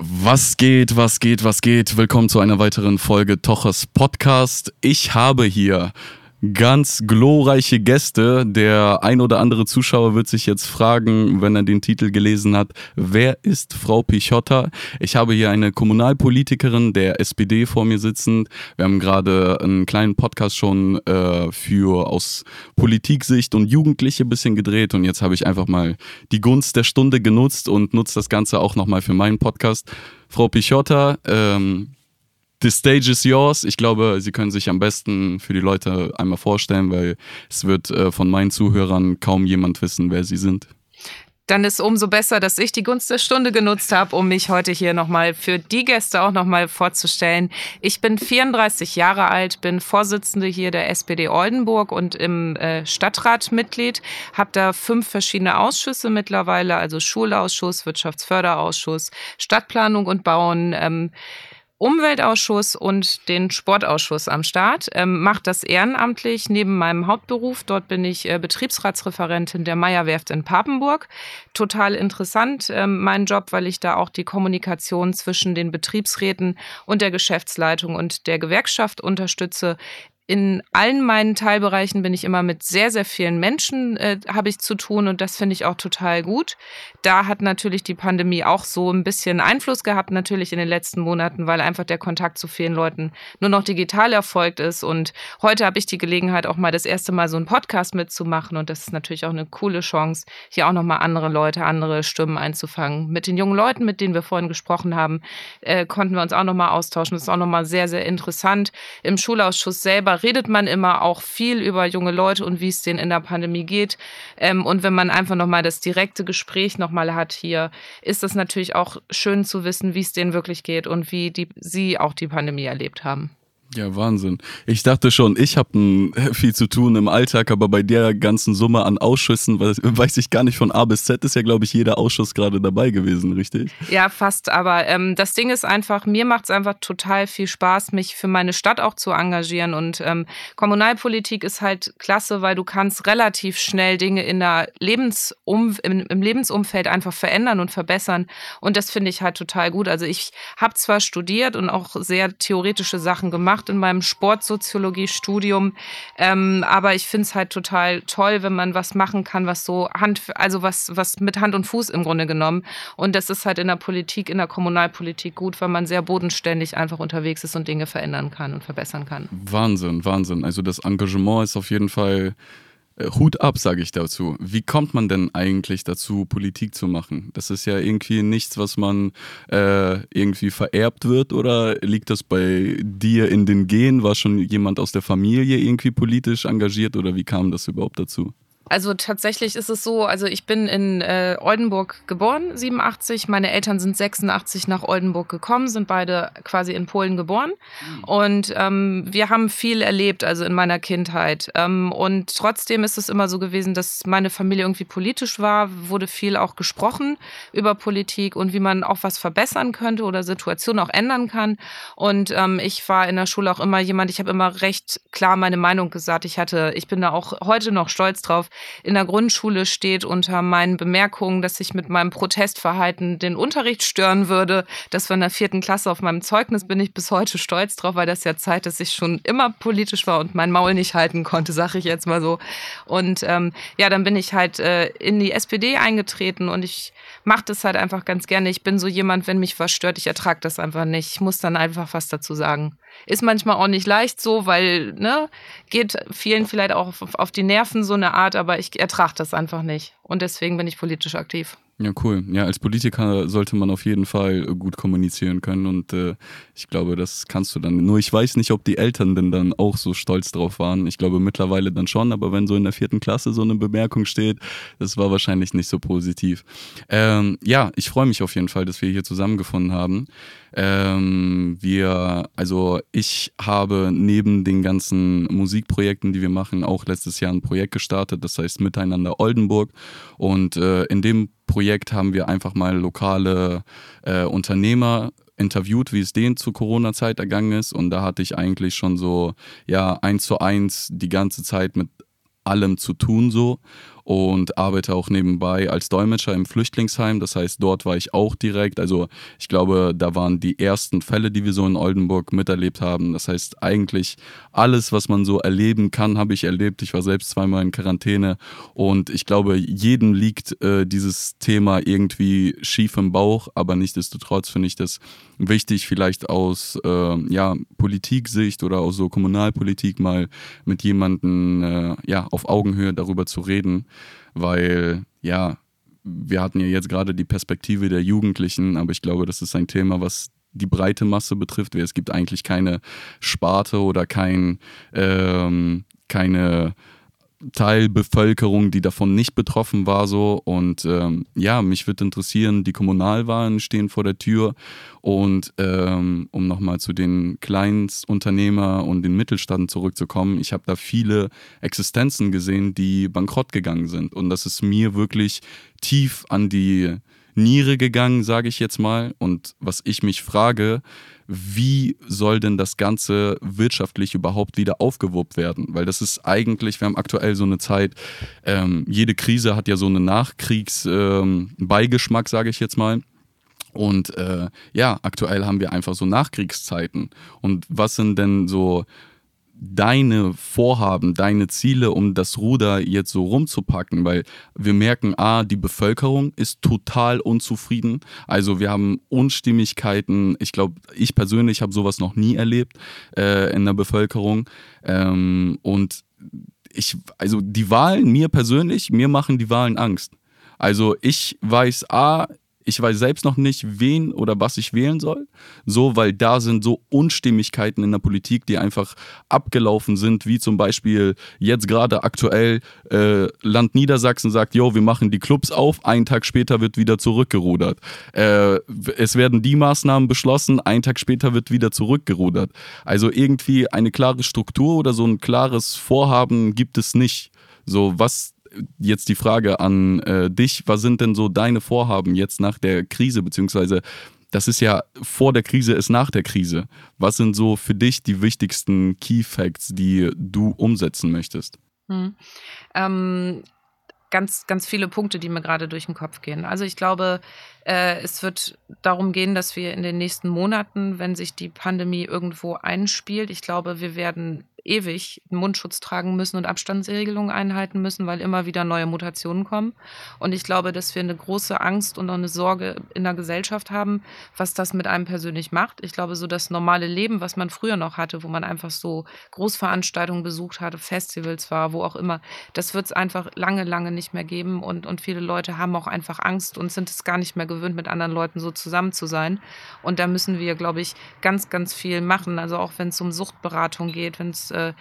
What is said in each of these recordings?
Was geht, was geht, was geht? Willkommen zu einer weiteren Folge Tochers Podcast. Ich habe hier ganz glorreiche Gäste. Der ein oder andere Zuschauer wird sich jetzt fragen, wenn er den Titel gelesen hat, wer ist Frau Pichotta? Ich habe hier eine Kommunalpolitikerin der SPD vor mir sitzend. Wir haben gerade einen kleinen Podcast schon äh, für aus Politiksicht und Jugendliche ein bisschen gedreht und jetzt habe ich einfach mal die Gunst der Stunde genutzt und nutze das Ganze auch nochmal für meinen Podcast. Frau Pichotta, ähm, The stage is yours. Ich glaube, Sie können sich am besten für die Leute einmal vorstellen, weil es wird äh, von meinen Zuhörern kaum jemand wissen, wer Sie sind. Dann ist umso besser, dass ich die Gunst der Stunde genutzt habe, um mich heute hier nochmal für die Gäste auch nochmal vorzustellen. Ich bin 34 Jahre alt, bin Vorsitzende hier der SPD Oldenburg und im äh, Stadtrat Mitglied, habe da fünf verschiedene Ausschüsse mittlerweile, also Schulausschuss, Wirtschaftsförderausschuss, Stadtplanung und Bauen. Ähm, Umweltausschuss und den Sportausschuss am Start, ähm, mache das ehrenamtlich neben meinem Hauptberuf. Dort bin ich äh, Betriebsratsreferentin der Meierwerft in Papenburg. Total interessant, ähm, mein Job, weil ich da auch die Kommunikation zwischen den Betriebsräten und der Geschäftsleitung und der Gewerkschaft unterstütze in allen meinen Teilbereichen bin ich immer mit sehr, sehr vielen Menschen äh, habe ich zu tun und das finde ich auch total gut. Da hat natürlich die Pandemie auch so ein bisschen Einfluss gehabt, natürlich in den letzten Monaten, weil einfach der Kontakt zu vielen Leuten nur noch digital erfolgt ist. Und heute habe ich die Gelegenheit, auch mal das erste Mal so einen Podcast mitzumachen und das ist natürlich auch eine coole Chance, hier auch nochmal andere Leute, andere Stimmen einzufangen. Mit den jungen Leuten, mit denen wir vorhin gesprochen haben, äh, konnten wir uns auch nochmal austauschen. Das ist auch nochmal sehr, sehr interessant. Im Schulausschuss selber redet man immer auch viel über junge Leute und wie es denen in der Pandemie geht. Ähm, und wenn man einfach nochmal das direkte Gespräch nochmal hat hier, ist es natürlich auch schön zu wissen, wie es denen wirklich geht und wie die, sie auch die Pandemie erlebt haben. Ja, Wahnsinn. Ich dachte schon, ich habe viel zu tun im Alltag, aber bei der ganzen Summe an Ausschüssen weiß, weiß ich gar nicht von A bis Z ist ja, glaube ich, jeder Ausschuss gerade dabei gewesen, richtig? Ja, fast. Aber ähm, das Ding ist einfach, mir macht es einfach total viel Spaß, mich für meine Stadt auch zu engagieren. Und ähm, Kommunalpolitik ist halt klasse, weil du kannst relativ schnell Dinge in der Lebensum im, im Lebensumfeld einfach verändern und verbessern. Und das finde ich halt total gut. Also ich habe zwar studiert und auch sehr theoretische Sachen gemacht, gemacht in meinem Sportsoziologie-Studium. Ähm, aber ich finde es halt total toll, wenn man was machen kann, was so Hand, also was, was mit Hand und Fuß im Grunde genommen. Und das ist halt in der Politik, in der Kommunalpolitik gut, weil man sehr bodenständig einfach unterwegs ist und Dinge verändern kann und verbessern kann. Wahnsinn, Wahnsinn. Also das Engagement ist auf jeden Fall Hut ab, sage ich dazu. Wie kommt man denn eigentlich dazu, Politik zu machen? Das ist ja irgendwie nichts, was man äh, irgendwie vererbt wird oder liegt das bei dir in den Genen? War schon jemand aus der Familie irgendwie politisch engagiert oder wie kam das überhaupt dazu? Also tatsächlich ist es so, also ich bin in äh, Oldenburg geboren, 87. Meine Eltern sind 86 nach Oldenburg gekommen, sind beide quasi in Polen geboren. Mhm. Und ähm, wir haben viel erlebt, also in meiner Kindheit. Ähm, und trotzdem ist es immer so gewesen, dass meine Familie irgendwie politisch war, wurde viel auch gesprochen über Politik und wie man auch was verbessern könnte oder Situationen auch ändern kann. Und ähm, ich war in der Schule auch immer jemand, ich habe immer recht klar meine Meinung gesagt. Ich hatte, ich bin da auch heute noch stolz drauf in der Grundschule steht unter meinen Bemerkungen, dass ich mit meinem Protestverhalten den Unterricht stören würde. Das war in der vierten Klasse auf meinem Zeugnis, bin ich bis heute stolz drauf, weil das ja Zeit, dass ich schon immer politisch war und mein Maul nicht halten konnte, sage ich jetzt mal so. Und ähm, ja, dann bin ich halt äh, in die SPD eingetreten und ich mache das halt einfach ganz gerne. Ich bin so jemand, wenn mich was stört, ich ertrage das einfach nicht. Ich muss dann einfach was dazu sagen. Ist manchmal auch nicht leicht so, weil, ne, geht vielen vielleicht auch auf, die Nerven so eine Art, aber ich ertrage das einfach nicht. Und deswegen bin ich politisch aktiv. Ja, cool. Ja, als Politiker sollte man auf jeden Fall gut kommunizieren können und äh, ich glaube, das kannst du dann. Nur ich weiß nicht, ob die Eltern denn dann auch so stolz drauf waren. Ich glaube mittlerweile dann schon, aber wenn so in der vierten Klasse so eine Bemerkung steht, das war wahrscheinlich nicht so positiv. Ähm, ja, ich freue mich auf jeden Fall, dass wir hier zusammengefunden haben. Ähm, wir, also ich habe neben den ganzen Musikprojekten, die wir machen, auch letztes Jahr ein Projekt gestartet, das heißt Miteinander Oldenburg. Und äh, in dem Projekt haben wir einfach mal lokale äh, Unternehmer interviewt, wie es denen zur Corona-Zeit ergangen ist. Und da hatte ich eigentlich schon so, ja, eins zu eins die ganze Zeit mit allem zu tun so. Und arbeite auch nebenbei als Dolmetscher im Flüchtlingsheim. Das heißt, dort war ich auch direkt. Also ich glaube, da waren die ersten Fälle, die wir so in Oldenburg miterlebt haben. Das heißt, eigentlich alles, was man so erleben kann, habe ich erlebt. Ich war selbst zweimal in Quarantäne und ich glaube, jedem liegt äh, dieses Thema irgendwie schief im Bauch, aber nichtsdestotrotz finde ich das wichtig, vielleicht aus äh, ja, Politiksicht oder aus so Kommunalpolitik mal mit jemandem äh, ja, auf Augenhöhe darüber zu reden, weil ja, wir hatten ja jetzt gerade die Perspektive der Jugendlichen, aber ich glaube, das ist ein Thema, was die breite Masse betrifft. Es gibt eigentlich keine Sparte oder kein, ähm, keine Teilbevölkerung, die davon nicht betroffen war, so. Und ähm, ja, mich würde interessieren, die Kommunalwahlen stehen vor der Tür. Und ähm, um nochmal zu den Kleinstunternehmer und den Mittelstand zurückzukommen, ich habe da viele Existenzen gesehen, die bankrott gegangen sind. Und das ist mir wirklich tief an die Niere gegangen, sage ich jetzt mal. Und was ich mich frage, wie soll denn das Ganze wirtschaftlich überhaupt wieder aufgewuppt werden? Weil das ist eigentlich, wir haben aktuell so eine Zeit, ähm, jede Krise hat ja so einen Nachkriegsbeigeschmack, ähm, sage ich jetzt mal. Und äh, ja, aktuell haben wir einfach so Nachkriegszeiten. Und was sind denn so deine Vorhaben, deine Ziele, um das Ruder jetzt so rumzupacken? Weil wir merken, a, die Bevölkerung ist total unzufrieden. Also wir haben Unstimmigkeiten. Ich glaube, ich persönlich habe sowas noch nie erlebt äh, in der Bevölkerung. Ähm, und ich, also die Wahlen, mir persönlich, mir machen die Wahlen Angst. Also ich weiß, a, ich weiß selbst noch nicht, wen oder was ich wählen soll. So, weil da sind so Unstimmigkeiten in der Politik, die einfach abgelaufen sind, wie zum Beispiel jetzt gerade aktuell äh, Land Niedersachsen sagt, jo, wir machen die Clubs auf, einen Tag später wird wieder zurückgerudert. Äh, es werden die Maßnahmen beschlossen, einen Tag später wird wieder zurückgerudert. Also irgendwie eine klare Struktur oder so ein klares Vorhaben gibt es nicht. So, was jetzt die Frage an äh, dich, was sind denn so deine Vorhaben jetzt nach der Krise, beziehungsweise das ist ja vor der Krise ist nach der Krise. Was sind so für dich die wichtigsten Key Facts, die du umsetzen möchtest? Hm. Ähm, ganz, ganz viele Punkte, die mir gerade durch den Kopf gehen. Also ich glaube, äh, es wird darum gehen, dass wir in den nächsten Monaten, wenn sich die Pandemie irgendwo einspielt, ich glaube, wir werden ewig Mundschutz tragen müssen und Abstandsregelungen einhalten müssen, weil immer wieder neue Mutationen kommen. Und ich glaube, dass wir eine große Angst und auch eine Sorge in der Gesellschaft haben, was das mit einem persönlich macht. Ich glaube, so das normale Leben, was man früher noch hatte, wo man einfach so Großveranstaltungen besucht hatte, Festivals war, wo auch immer, das wird es einfach lange, lange nicht mehr geben. Und, und viele Leute haben auch einfach Angst und sind es gar nicht mehr gewöhnt, mit anderen Leuten so zusammen zu sein. Und da müssen wir, glaube ich, ganz, ganz viel machen. Also auch wenn es um Suchtberatung geht, wenn es äh,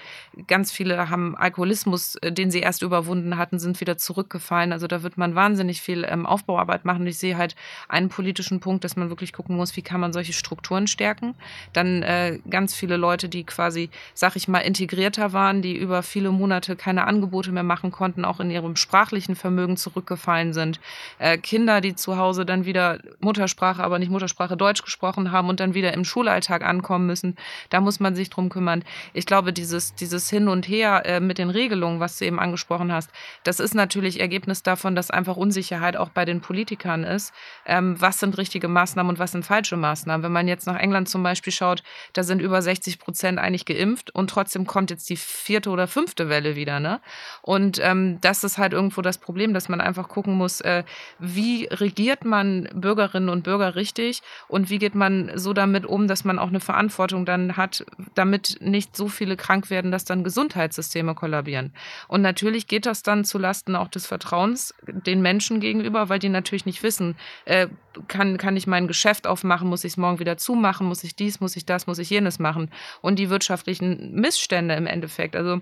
ganz viele haben Alkoholismus, äh, den sie erst überwunden hatten, sind wieder zurückgefallen. Also da wird man wahnsinnig viel ähm, Aufbauarbeit machen. Ich sehe halt einen politischen Punkt, dass man wirklich gucken muss, wie kann man solche Strukturen stärken. Dann äh, ganz viele Leute, die quasi, sag ich mal, integrierter waren, die über viele Monate keine Angebote mehr machen konnten, auch in ihrem sprachlichen Vermögen zurückgefallen sind. Äh, Kinder, die zu Hause dann wieder Muttersprache, aber nicht Muttersprache Deutsch gesprochen haben und dann wieder im Schulalltag ankommen müssen. Da muss man sich drum kümmern. Ich glaube, dieses, dieses Hin und Her äh, mit den Regelungen, was du eben angesprochen hast, das ist natürlich Ergebnis davon, dass einfach Unsicherheit auch bei den Politikern ist. Ähm, was sind richtige Maßnahmen und was sind falsche Maßnahmen? Wenn man jetzt nach England zum Beispiel schaut, da sind über 60 Prozent eigentlich geimpft und trotzdem kommt jetzt die vierte oder fünfte Welle wieder. Ne? Und ähm, das ist halt irgendwo das Problem, dass man einfach gucken muss, äh, wie regiert man Bürgerinnen und Bürger richtig und wie geht man so damit um, dass man auch eine Verantwortung dann hat, damit nicht so viele krank werden, dass dann Gesundheitssysteme kollabieren. Und natürlich geht das dann zulasten auch des Vertrauens den Menschen gegenüber, weil die natürlich nicht wissen, äh, kann, kann ich mein Geschäft aufmachen, muss ich es morgen wieder zumachen, muss ich dies, muss ich das, muss ich jenes machen. Und die wirtschaftlichen Missstände im Endeffekt. Also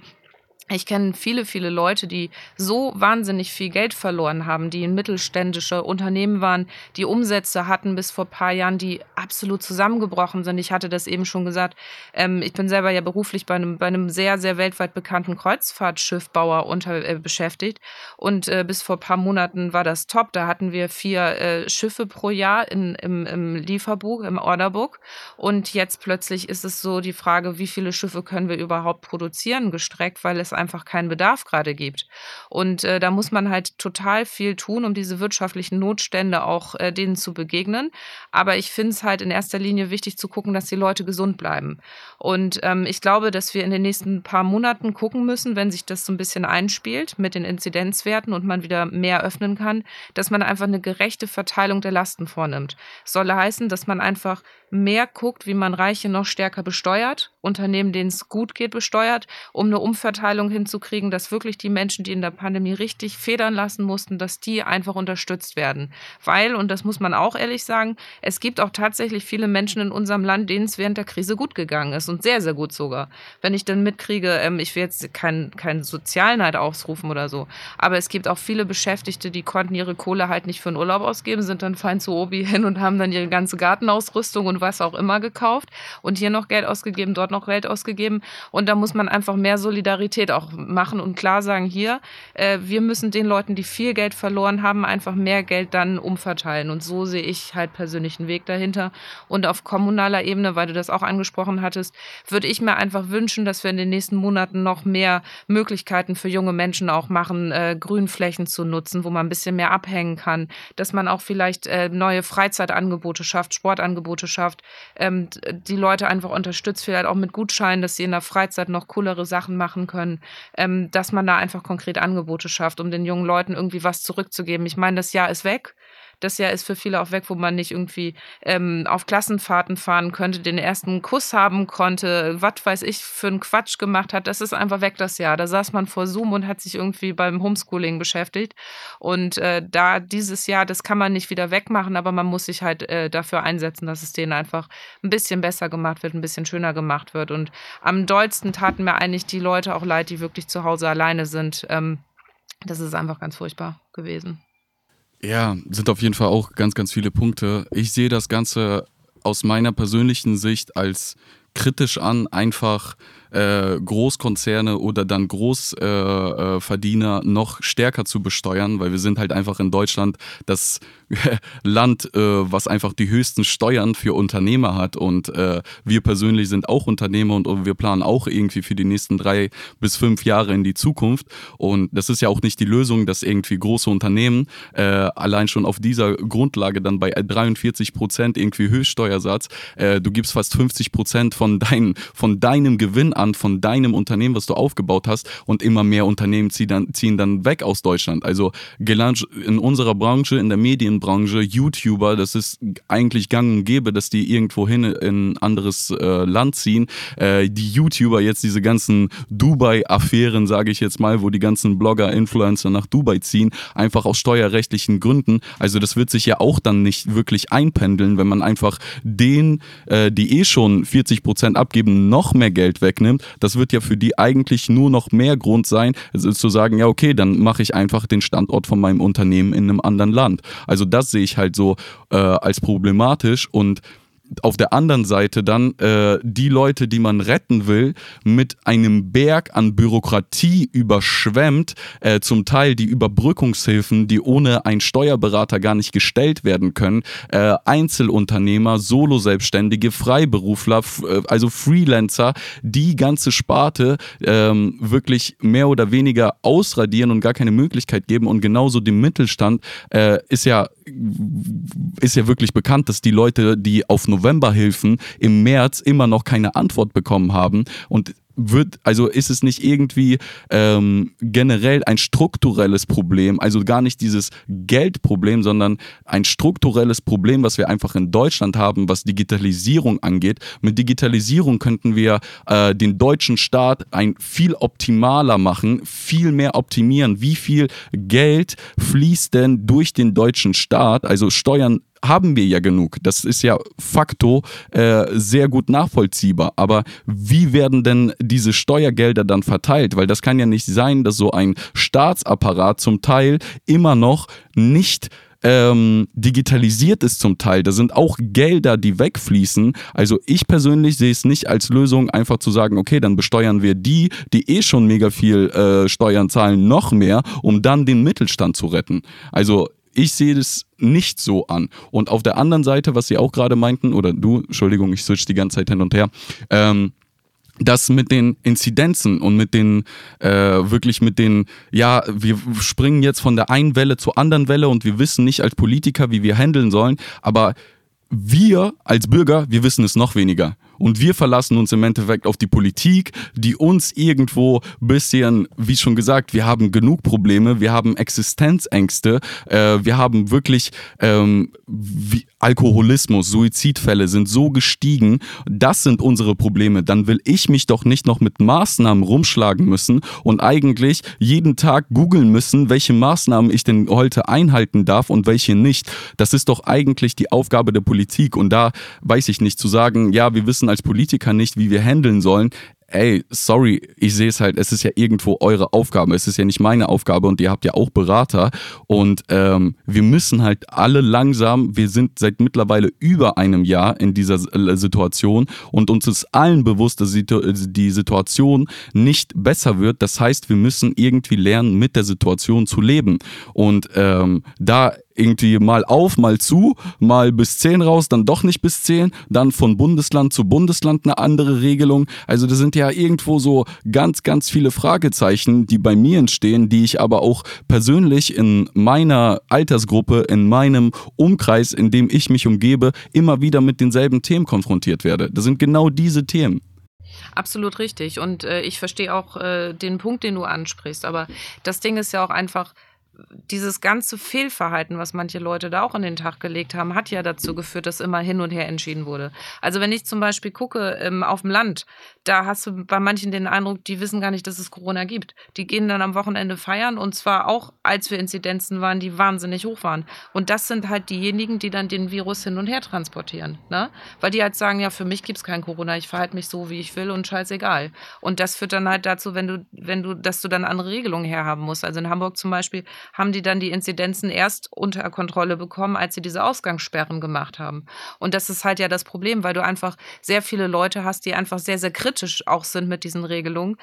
ich kenne viele, viele Leute, die so wahnsinnig viel Geld verloren haben, die in mittelständische Unternehmen waren, die Umsätze hatten bis vor ein paar Jahren, die absolut zusammengebrochen sind. Ich hatte das eben schon gesagt. Ähm, ich bin selber ja beruflich bei einem, bei einem sehr, sehr weltweit bekannten Kreuzfahrtschiffbauer unter, äh, beschäftigt. Und äh, bis vor ein paar Monaten war das top. Da hatten wir vier äh, Schiffe pro Jahr in, im, im Lieferbuch, im Orderbook. Und jetzt plötzlich ist es so die Frage, wie viele Schiffe können wir überhaupt produzieren, gestreckt, weil es es einfach keinen Bedarf gerade gibt. Und äh, da muss man halt total viel tun, um diese wirtschaftlichen Notstände auch äh, denen zu begegnen. Aber ich finde es halt in erster Linie wichtig zu gucken, dass die Leute gesund bleiben. Und ähm, ich glaube, dass wir in den nächsten paar Monaten gucken müssen, wenn sich das so ein bisschen einspielt mit den Inzidenzwerten und man wieder mehr öffnen kann, dass man einfach eine gerechte Verteilung der Lasten vornimmt. soll heißen, dass man einfach mehr guckt, wie man Reiche noch stärker besteuert, Unternehmen, denen es gut geht, besteuert, um eine Umverteilung hinzukriegen, dass wirklich die Menschen, die in der Pandemie richtig federn lassen mussten, dass die einfach unterstützt werden. Weil, und das muss man auch ehrlich sagen, es gibt auch tatsächlich viele Menschen in unserem Land, denen es während der Krise gut gegangen ist und sehr, sehr gut sogar. Wenn ich dann mitkriege, ähm, ich will jetzt keinen kein Sozialneid ausrufen oder so, aber es gibt auch viele Beschäftigte, die konnten ihre Kohle halt nicht für einen Urlaub ausgeben, sind dann fein zu Obi hin und haben dann ihre ganze Gartenausrüstung und was auch immer gekauft und hier noch Geld ausgegeben, dort noch Geld ausgegeben. Und da muss man einfach mehr Solidarität auch machen und klar sagen, hier, äh, wir müssen den Leuten, die viel Geld verloren haben, einfach mehr Geld dann umverteilen. Und so sehe ich halt persönlich einen Weg dahinter. Und auf kommunaler Ebene, weil du das auch angesprochen hattest, würde ich mir einfach wünschen, dass wir in den nächsten Monaten noch mehr Möglichkeiten für junge Menschen auch machen, äh, Grünflächen zu nutzen, wo man ein bisschen mehr abhängen kann, dass man auch vielleicht äh, neue Freizeitangebote schafft, Sportangebote schafft, ähm, die Leute einfach unterstützt, vielleicht auch mit Gutscheinen, dass sie in der Freizeit noch coolere Sachen machen können, ähm, dass man da einfach konkret Angebote schafft, um den jungen Leuten irgendwie was zurückzugeben. Ich meine, das Jahr ist weg das Jahr ist für viele auch weg, wo man nicht irgendwie ähm, auf Klassenfahrten fahren könnte, den ersten Kuss haben konnte, was weiß ich für einen Quatsch gemacht hat. Das ist einfach weg das Jahr. Da saß man vor Zoom und hat sich irgendwie beim Homeschooling beschäftigt. Und äh, da dieses Jahr, das kann man nicht wieder wegmachen, aber man muss sich halt äh, dafür einsetzen, dass es denen einfach ein bisschen besser gemacht wird, ein bisschen schöner gemacht wird. Und am dollsten taten mir eigentlich die Leute auch leid, die wirklich zu Hause alleine sind. Ähm, das ist einfach ganz furchtbar gewesen. Ja, sind auf jeden Fall auch ganz, ganz viele Punkte. Ich sehe das Ganze aus meiner persönlichen Sicht als kritisch an, einfach äh, Großkonzerne oder dann Großverdiener äh, äh noch stärker zu besteuern, weil wir sind halt einfach in Deutschland das Land, äh, was einfach die höchsten Steuern für Unternehmer hat. Und äh, wir persönlich sind auch Unternehmer und, und wir planen auch irgendwie für die nächsten drei bis fünf Jahre in die Zukunft. Und das ist ja auch nicht die Lösung, dass irgendwie große Unternehmen allein schon auf dieser Grundlage dann bei 43 Prozent irgendwie Höchststeuersatz, du gibst fast 50 Prozent von, dein, von deinem Gewinn an von deinem Unternehmen, was du aufgebaut hast und immer mehr Unternehmen ziehen dann, ziehen dann weg aus Deutschland. Also in unserer Branche, in der Medienbranche, YouTuber, das ist eigentlich gang und gäbe, dass die irgendwo hin in ein anderes äh, Land ziehen. Äh, die YouTuber jetzt diese ganzen Dubai-Affären, sage ich jetzt mal, wo die ganzen Blogger, Influencer nach Dubai ziehen, einfach aus steuerrechtlichen Gründen. Also das wird sich ja auch dann nicht wirklich einpendeln, wenn man einfach den, äh, die eh schon 40 Prozent abgeben, noch mehr Geld wegnimmt nimmt, das wird ja für die eigentlich nur noch mehr Grund sein, also zu sagen, ja, okay, dann mache ich einfach den Standort von meinem Unternehmen in einem anderen Land. Also das sehe ich halt so äh, als problematisch und auf der anderen Seite dann äh, die Leute, die man retten will, mit einem Berg an Bürokratie überschwemmt, äh, zum Teil die Überbrückungshilfen, die ohne einen Steuerberater gar nicht gestellt werden können, äh, Einzelunternehmer, Solo-Selbstständige, Freiberufler, äh, also Freelancer, die ganze Sparte ähm, wirklich mehr oder weniger ausradieren und gar keine Möglichkeit geben. Und genauso dem Mittelstand äh, ist ja ist ja wirklich bekannt, dass die Leute, die auf Novemberhilfen im März immer noch keine Antwort bekommen haben und wird, also ist es nicht irgendwie ähm, generell ein strukturelles Problem, also gar nicht dieses Geldproblem, sondern ein strukturelles Problem, was wir einfach in Deutschland haben, was Digitalisierung angeht. Mit Digitalisierung könnten wir äh, den deutschen Staat ein viel optimaler machen, viel mehr optimieren. Wie viel Geld fließt denn durch den deutschen Staat, also Steuern haben wir ja genug. Das ist ja facto äh, sehr gut nachvollziehbar. Aber wie werden denn diese Steuergelder dann verteilt? Weil das kann ja nicht sein, dass so ein Staatsapparat zum Teil immer noch nicht ähm, digitalisiert ist zum Teil. Da sind auch Gelder, die wegfließen. Also ich persönlich sehe es nicht als Lösung, einfach zu sagen, okay, dann besteuern wir die, die eh schon mega viel äh, Steuern zahlen, noch mehr, um dann den Mittelstand zu retten. Also ich sehe das nicht so an. Und auf der anderen Seite, was Sie auch gerade meinten, oder du, Entschuldigung, ich switch die ganze Zeit hin und her, ähm, dass mit den Inzidenzen und mit den äh, wirklich mit den, ja, wir springen jetzt von der einen Welle zur anderen Welle und wir wissen nicht als Politiker, wie wir handeln sollen, aber wir als Bürger, wir wissen es noch weniger. Und wir verlassen uns im Endeffekt auf die Politik, die uns irgendwo bisschen, wie schon gesagt, wir haben genug Probleme, wir haben Existenzängste, äh, wir haben wirklich ähm, Alkoholismus, Suizidfälle sind so gestiegen. Das sind unsere Probleme. Dann will ich mich doch nicht noch mit Maßnahmen rumschlagen müssen und eigentlich jeden Tag googeln müssen, welche Maßnahmen ich denn heute einhalten darf und welche nicht. Das ist doch eigentlich die Aufgabe der Politik. Und da weiß ich nicht zu sagen, ja, wir wissen als Politiker nicht, wie wir handeln sollen. Ey, sorry, ich sehe es halt, es ist ja irgendwo eure Aufgabe, es ist ja nicht meine Aufgabe und ihr habt ja auch Berater. Und ähm, wir müssen halt alle langsam, wir sind seit mittlerweile über einem Jahr in dieser äh, Situation und uns ist allen bewusst, dass die Situation nicht besser wird. Das heißt, wir müssen irgendwie lernen, mit der Situation zu leben. Und ähm, da irgendwie mal auf, mal zu, mal bis 10 raus, dann doch nicht bis 10, dann von Bundesland zu Bundesland eine andere Regelung. Also das sind ja irgendwo so ganz, ganz viele Fragezeichen, die bei mir entstehen, die ich aber auch persönlich in meiner Altersgruppe, in meinem Umkreis, in dem ich mich umgebe, immer wieder mit denselben Themen konfrontiert werde. Das sind genau diese Themen. Absolut richtig. Und äh, ich verstehe auch äh, den Punkt, den du ansprichst. Aber das Ding ist ja auch einfach, dieses ganze Fehlverhalten, was manche Leute da auch an den Tag gelegt haben, hat ja dazu geführt, dass immer hin und her entschieden wurde. Also wenn ich zum Beispiel gucke ähm, auf dem Land, da hast du bei manchen den Eindruck, die wissen gar nicht, dass es Corona gibt. Die gehen dann am Wochenende feiern und zwar auch, als wir Inzidenzen waren, die wahnsinnig hoch waren. Und das sind halt diejenigen, die dann den Virus hin und her transportieren. Ne? Weil die halt sagen, ja, für mich gibt es kein Corona, ich verhalte mich so, wie ich will und scheißegal. Und das führt dann halt dazu, wenn du, wenn du, dass du dann andere Regelungen herhaben musst. Also in Hamburg zum Beispiel haben die dann die Inzidenzen erst unter Kontrolle bekommen, als sie diese Ausgangssperren gemacht haben. Und das ist halt ja das Problem, weil du einfach sehr viele Leute hast, die einfach sehr, sehr kritisch auch sind mit diesen Regelungen,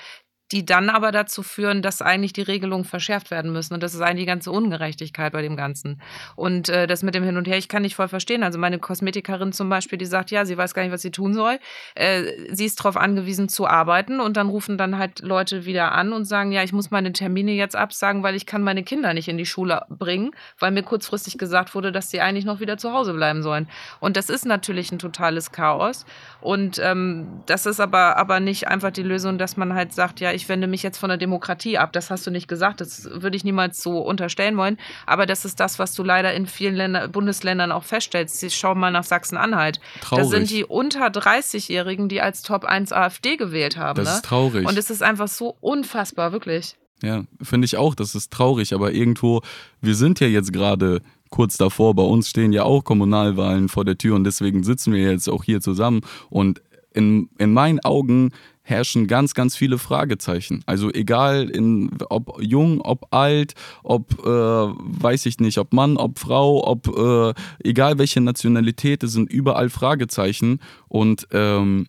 die dann aber dazu führen, dass eigentlich die Regelungen verschärft werden müssen. Und das ist eigentlich die ganze Ungerechtigkeit bei dem Ganzen. Und äh, das mit dem Hin und Her, ich kann nicht voll verstehen. Also meine Kosmetikerin zum Beispiel, die sagt, ja, sie weiß gar nicht, was sie tun soll. Äh, sie ist darauf angewiesen zu arbeiten und dann rufen dann halt Leute wieder an und sagen, ja, ich muss meine Termine jetzt absagen, weil ich kann meine Kinder nicht in die Schule bringen, weil mir kurzfristig gesagt wurde, dass sie eigentlich noch wieder zu Hause bleiben sollen. Und das ist natürlich ein totales Chaos. Und ähm, das ist aber, aber nicht einfach die Lösung, dass man halt sagt, ja, ich ich wende mich jetzt von der Demokratie ab. Das hast du nicht gesagt, das würde ich niemals so unterstellen wollen. Aber das ist das, was du leider in vielen Länder, Bundesländern auch feststellst. Schau mal nach Sachsen-Anhalt. Da sind die unter 30-Jährigen, die als Top 1 AfD gewählt haben. Das ne? ist traurig. Und es ist einfach so unfassbar, wirklich. Ja, finde ich auch, das ist traurig, aber irgendwo, wir sind ja jetzt gerade kurz davor, bei uns stehen ja auch Kommunalwahlen vor der Tür und deswegen sitzen wir jetzt auch hier zusammen und in, in meinen Augen herrschen ganz, ganz viele Fragezeichen. Also egal, in, ob jung, ob alt, ob, äh, weiß ich nicht, ob Mann, ob Frau, ob, äh, egal welche Nationalität, es sind überall Fragezeichen. Und ähm,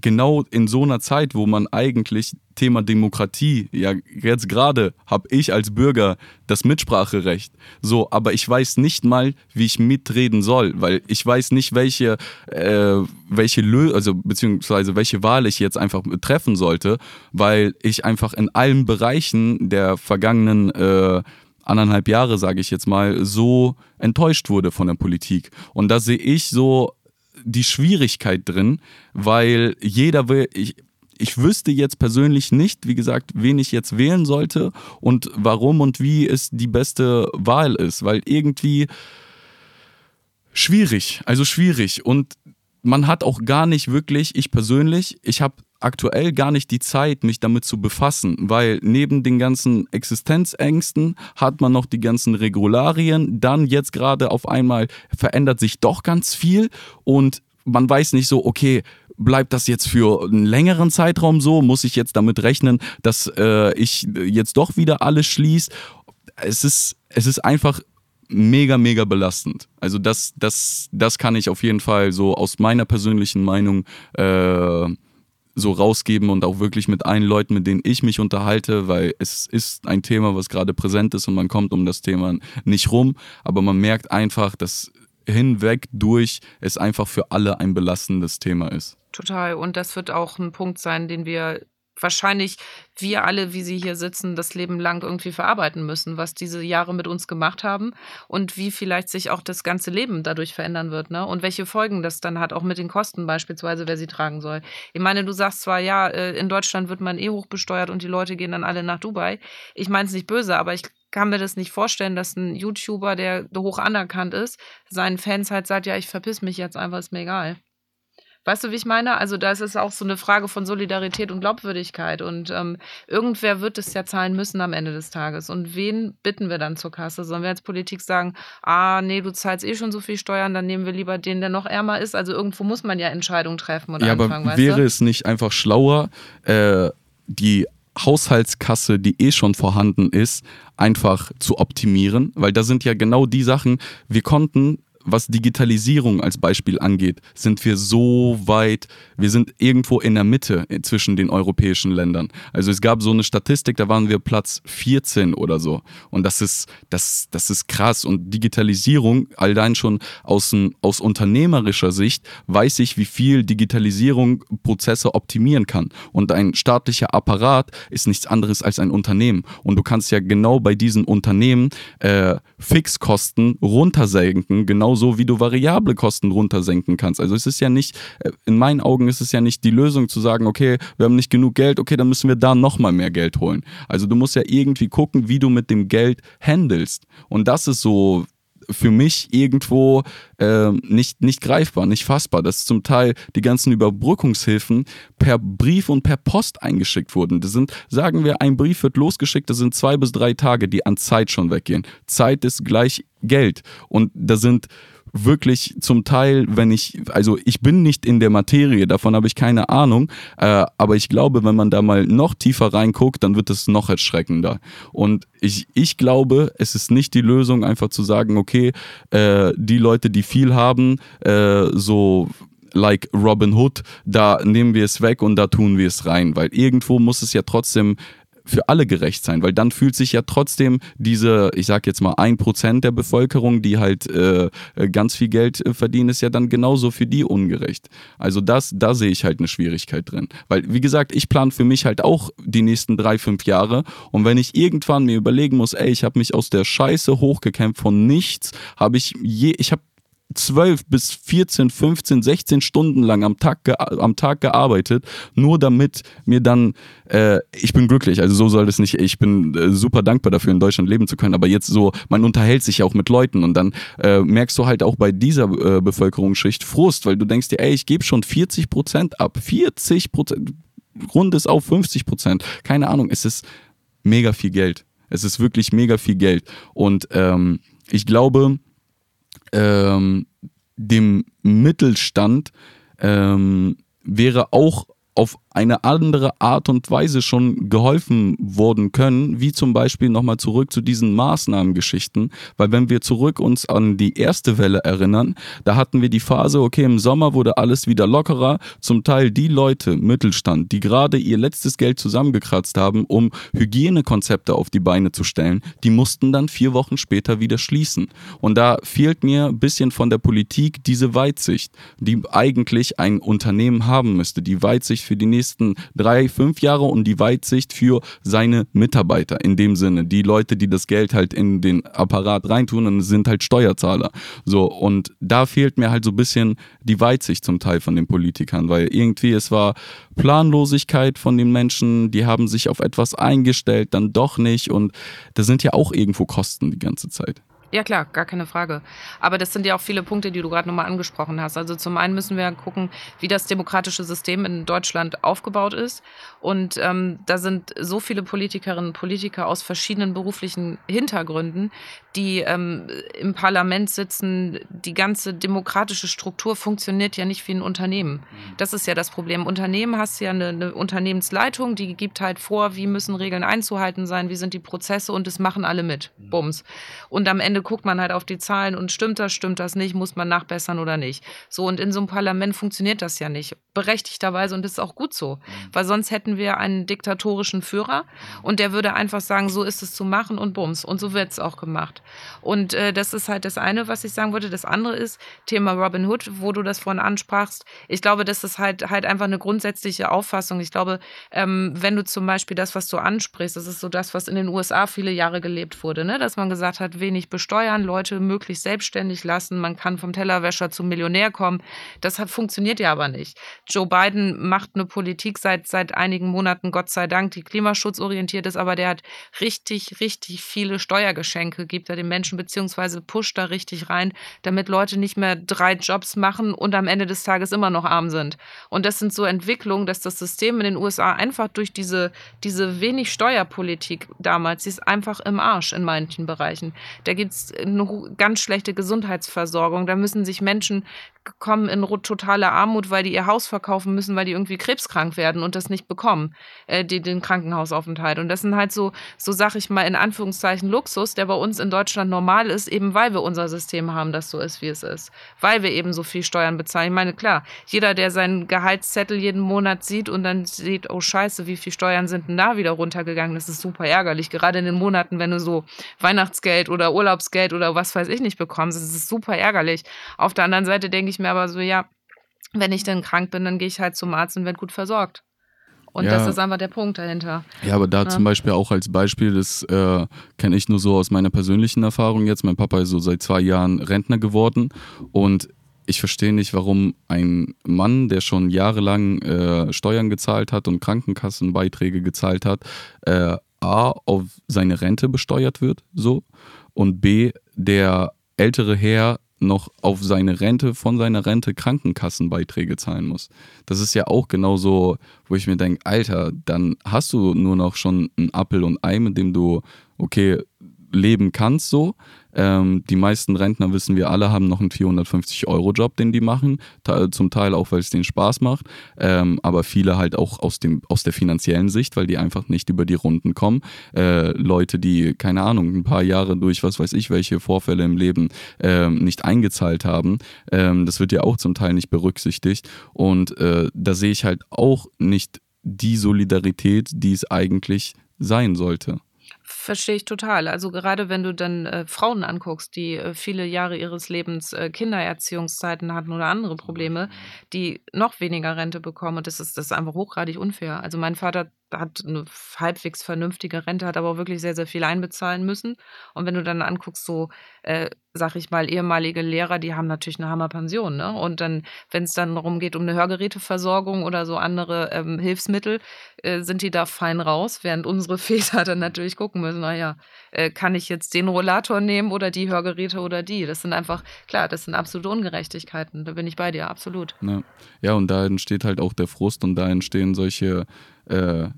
genau in so einer Zeit, wo man eigentlich Thema Demokratie, ja jetzt gerade habe ich als Bürger das Mitspracherecht, so, aber ich weiß nicht mal, wie ich mitreden soll, weil ich weiß nicht, welche, äh, welche Lö also beziehungsweise welche Wahl ich jetzt einfach treffen sollte, weil ich einfach in allen Bereichen der vergangenen äh, anderthalb Jahre, sage ich jetzt mal, so enttäuscht wurde von der Politik. Und da sehe ich so die Schwierigkeit drin, weil jeder will, ich, ich wüsste jetzt persönlich nicht, wie gesagt, wen ich jetzt wählen sollte und warum und wie es die beste Wahl ist, weil irgendwie schwierig, also schwierig. Und man hat auch gar nicht wirklich, ich persönlich, ich habe aktuell gar nicht die Zeit, mich damit zu befassen, weil neben den ganzen Existenzängsten hat man noch die ganzen Regularien, dann jetzt gerade auf einmal verändert sich doch ganz viel und man weiß nicht so, okay, bleibt das jetzt für einen längeren Zeitraum so? Muss ich jetzt damit rechnen, dass äh, ich jetzt doch wieder alles schließe? Es ist, es ist einfach mega, mega belastend. Also das, das, das kann ich auf jeden Fall so aus meiner persönlichen Meinung äh, so rausgeben und auch wirklich mit allen Leuten, mit denen ich mich unterhalte, weil es ist ein Thema, was gerade präsent ist und man kommt um das Thema nicht rum, aber man merkt einfach, dass hinweg durch es einfach für alle ein belastendes Thema ist. Total. Und das wird auch ein Punkt sein, den wir wahrscheinlich wir alle, wie sie hier sitzen, das Leben lang irgendwie verarbeiten müssen, was diese Jahre mit uns gemacht haben und wie vielleicht sich auch das ganze Leben dadurch verändern wird, ne? Und welche Folgen das dann hat, auch mit den Kosten beispielsweise, wer sie tragen soll. Ich meine, du sagst zwar, ja, äh, in Deutschland wird man eh hochbesteuert und die Leute gehen dann alle nach Dubai. Ich meine es nicht böse, aber ich kann mir das nicht vorstellen, dass ein YouTuber, der hoch anerkannt ist, seinen Fans halt sagt, ja, ich verpiss mich jetzt einfach, ist mir egal. Weißt du, wie ich meine? Also da ist es auch so eine Frage von Solidarität und Glaubwürdigkeit. Und ähm, irgendwer wird es ja zahlen müssen am Ende des Tages. Und wen bitten wir dann zur Kasse? Sollen wir als Politik sagen, ah, nee, du zahlst eh schon so viel Steuern, dann nehmen wir lieber den, der noch ärmer ist? Also irgendwo muss man ja Entscheidungen treffen und ja, anfangen, aber wäre du? es nicht einfach schlauer, äh, die Haushaltskasse, die eh schon vorhanden ist, einfach zu optimieren, weil da sind ja genau die Sachen, wir konnten was Digitalisierung als Beispiel angeht, sind wir so weit, wir sind irgendwo in der Mitte zwischen den europäischen Ländern. Also es gab so eine Statistik, da waren wir Platz 14 oder so. Und das ist, das, das ist krass. Und Digitalisierung, allein schon aus, aus unternehmerischer Sicht, weiß ich, wie viel Digitalisierung Prozesse optimieren kann. Und ein staatlicher Apparat ist nichts anderes als ein Unternehmen. Und du kannst ja genau bei diesen Unternehmen äh, Fixkosten runtersenken, genau genauso wie du variable Kosten runtersenken kannst. Also es ist ja nicht, äh, in meinen Augen ist es ja nicht die Lösung zu sagen, okay, wir haben nicht genug Geld, okay, dann müssen wir da nochmal mehr Geld holen. Also du musst ja irgendwie gucken, wie du mit dem Geld handelst. Und das ist so für mich irgendwo äh, nicht, nicht greifbar, nicht fassbar, dass zum Teil die ganzen Überbrückungshilfen per Brief und per Post eingeschickt wurden. Das sind, sagen wir, ein Brief wird losgeschickt, das sind zwei bis drei Tage, die an Zeit schon weggehen. Zeit ist gleich Geld. Und da sind wirklich zum Teil, wenn ich, also ich bin nicht in der Materie, davon habe ich keine Ahnung, äh, aber ich glaube, wenn man da mal noch tiefer reinguckt, dann wird es noch erschreckender. Und ich, ich glaube, es ist nicht die Lösung, einfach zu sagen, okay, äh, die Leute, die viel haben, äh, so like Robin Hood, da nehmen wir es weg und da tun wir es rein, weil irgendwo muss es ja trotzdem für alle gerecht sein, weil dann fühlt sich ja trotzdem diese, ich sag jetzt mal, ein Prozent der Bevölkerung, die halt äh, ganz viel Geld äh, verdienen, ist ja dann genauso für die ungerecht. Also das, da sehe ich halt eine Schwierigkeit drin. Weil, wie gesagt, ich plane für mich halt auch die nächsten drei, fünf Jahre und wenn ich irgendwann mir überlegen muss, ey, ich habe mich aus der Scheiße hochgekämpft von nichts, habe ich je, ich habe 12 bis 14, 15, 16 Stunden lang am Tag, am Tag gearbeitet, nur damit mir dann, äh, ich bin glücklich, also so soll das nicht, ich bin äh, super dankbar dafür, in Deutschland leben zu können, aber jetzt so, man unterhält sich ja auch mit Leuten und dann äh, merkst du halt auch bei dieser äh, Bevölkerungsschicht Frust, weil du denkst dir, ey, ich gebe schon 40 Prozent ab, 40 Prozent, Grund ist auf 50 Prozent, keine Ahnung, es ist mega viel Geld, es ist wirklich mega viel Geld. Und ähm, ich glaube, ähm, dem Mittelstand ähm, wäre auch auf eine andere Art und Weise schon geholfen worden können, wie zum Beispiel nochmal zurück zu diesen Maßnahmengeschichten, weil wenn wir zurück uns an die erste Welle erinnern, da hatten wir die Phase, okay, im Sommer wurde alles wieder lockerer, zum Teil die Leute, Mittelstand, die gerade ihr letztes Geld zusammengekratzt haben, um Hygienekonzepte auf die Beine zu stellen, die mussten dann vier Wochen später wieder schließen. Und da fehlt mir ein bisschen von der Politik diese Weitsicht, die eigentlich ein Unternehmen haben müsste, die Weitsicht für die nächsten nächsten drei, fünf Jahre und die Weitsicht für seine Mitarbeiter. In dem Sinne, die Leute, die das Geld halt in den Apparat reintun und sind halt Steuerzahler. So, und da fehlt mir halt so ein bisschen die Weitsicht zum Teil von den Politikern, weil irgendwie es war Planlosigkeit von den Menschen, die haben sich auf etwas eingestellt, dann doch nicht und da sind ja auch irgendwo Kosten die ganze Zeit. Ja, klar, gar keine Frage. Aber das sind ja auch viele Punkte, die du gerade nochmal angesprochen hast. Also zum einen müssen wir gucken, wie das demokratische System in Deutschland aufgebaut ist. Und ähm, da sind so viele Politikerinnen und Politiker aus verschiedenen beruflichen Hintergründen, die ähm, im Parlament sitzen. Die ganze demokratische Struktur funktioniert ja nicht wie ein Unternehmen. Mhm. Das ist ja das Problem. Unternehmen hast ja eine, eine Unternehmensleitung, die gibt halt vor, wie müssen Regeln einzuhalten sein, wie sind die Prozesse und das machen alle mit. Mhm. Bums. Und am Ende guckt man halt auf die Zahlen und stimmt das, stimmt das nicht, muss man nachbessern oder nicht. So, und in so einem Parlament funktioniert das ja nicht. Berechtigterweise und das ist auch gut so. Mhm. Weil sonst hätten wir einen diktatorischen Führer und der würde einfach sagen, so ist es zu machen und bums. Und so wird es auch gemacht. Und äh, das ist halt das eine, was ich sagen wollte. Das andere ist Thema Robin Hood, wo du das vorhin ansprachst. Ich glaube, das ist halt halt einfach eine grundsätzliche Auffassung. Ich glaube, ähm, wenn du zum Beispiel das, was du ansprichst, das ist so das, was in den USA viele Jahre gelebt wurde, ne? dass man gesagt hat, wenig besteuern, Leute möglichst selbstständig lassen, man kann vom Tellerwäscher zum Millionär kommen. Das hat, funktioniert ja aber nicht. Joe Biden macht eine Politik seit, seit einigen Monaten, Gott sei Dank, die klimaschutzorientiert ist, aber der hat richtig, richtig viele Steuergeschenke, gibt er den Menschen, beziehungsweise pusht da richtig rein, damit Leute nicht mehr drei Jobs machen und am Ende des Tages immer noch arm sind. Und das sind so Entwicklungen, dass das System in den USA einfach durch diese, diese wenig Steuerpolitik damals, sie ist einfach im Arsch in manchen Bereichen. Da gibt es eine ganz schlechte Gesundheitsversorgung. Da müssen sich Menschen kommen in totale Armut, weil die ihr Haus verkaufen müssen, weil die irgendwie krebskrank werden und das nicht bekommen, äh, die, den Krankenhausaufenthalt. Und das sind halt so, so sag ich mal, in Anführungszeichen Luxus, der bei uns in Deutschland normal ist, eben weil wir unser System haben, das so ist, wie es ist. Weil wir eben so viel Steuern bezahlen. Ich meine, klar, jeder, der seinen Gehaltszettel jeden Monat sieht und dann sieht, oh Scheiße, wie viel Steuern sind denn da wieder runtergegangen, das ist super ärgerlich. Gerade in den Monaten, wenn du so Weihnachtsgeld oder Urlaubsgeld oder was weiß ich nicht bekommst, das ist super ärgerlich. Auf der anderen Seite denke ich mir aber so, ja, wenn ich dann krank bin, dann gehe ich halt zum Arzt und werde gut versorgt. Und ja. das ist einfach der Punkt dahinter. Ja, aber da ja. zum Beispiel auch als Beispiel, das äh, kenne ich nur so aus meiner persönlichen Erfahrung jetzt. Mein Papa ist so seit zwei Jahren Rentner geworden und ich verstehe nicht, warum ein Mann, der schon jahrelang äh, Steuern gezahlt hat und Krankenkassenbeiträge gezahlt hat, äh, A, auf seine Rente besteuert wird, so, und B, der ältere Herr noch auf seine Rente, von seiner Rente Krankenkassenbeiträge zahlen muss. Das ist ja auch genauso, wo ich mir denke, Alter, dann hast du nur noch schon ein Appel und Ei, mit dem du, okay, leben kannst so. Ähm, die meisten Rentner, wissen wir alle, haben noch einen 450-Euro-Job, den die machen. Zum Teil auch, weil es denen Spaß macht. Ähm, aber viele halt auch aus, dem, aus der finanziellen Sicht, weil die einfach nicht über die Runden kommen. Äh, Leute, die, keine Ahnung, ein paar Jahre durch was weiß ich, welche Vorfälle im Leben ähm, nicht eingezahlt haben. Ähm, das wird ja auch zum Teil nicht berücksichtigt. Und äh, da sehe ich halt auch nicht die Solidarität, die es eigentlich sein sollte. Verstehe ich total. Also gerade wenn du dann äh, Frauen anguckst, die äh, viele Jahre ihres Lebens äh, Kindererziehungszeiten hatten oder andere Probleme, die noch weniger Rente bekommen. Und das ist, das ist einfach hochgradig unfair. Also mein Vater hat eine halbwegs vernünftige Rente, hat aber auch wirklich sehr, sehr viel einbezahlen müssen. Und wenn du dann anguckst, so, äh, sag ich mal, ehemalige Lehrer, die haben natürlich eine Hammerpension. Ne? Und dann, wenn es dann darum geht, um eine Hörgeräteversorgung oder so andere ähm, Hilfsmittel, äh, sind die da fein raus, während unsere Väter dann natürlich gucken müssen, naja, äh, kann ich jetzt den Rollator nehmen oder die Hörgeräte oder die? Das sind einfach, klar, das sind absolute Ungerechtigkeiten. Da bin ich bei dir, absolut. Ja, ja und da entsteht halt auch der Frust und da entstehen solche äh,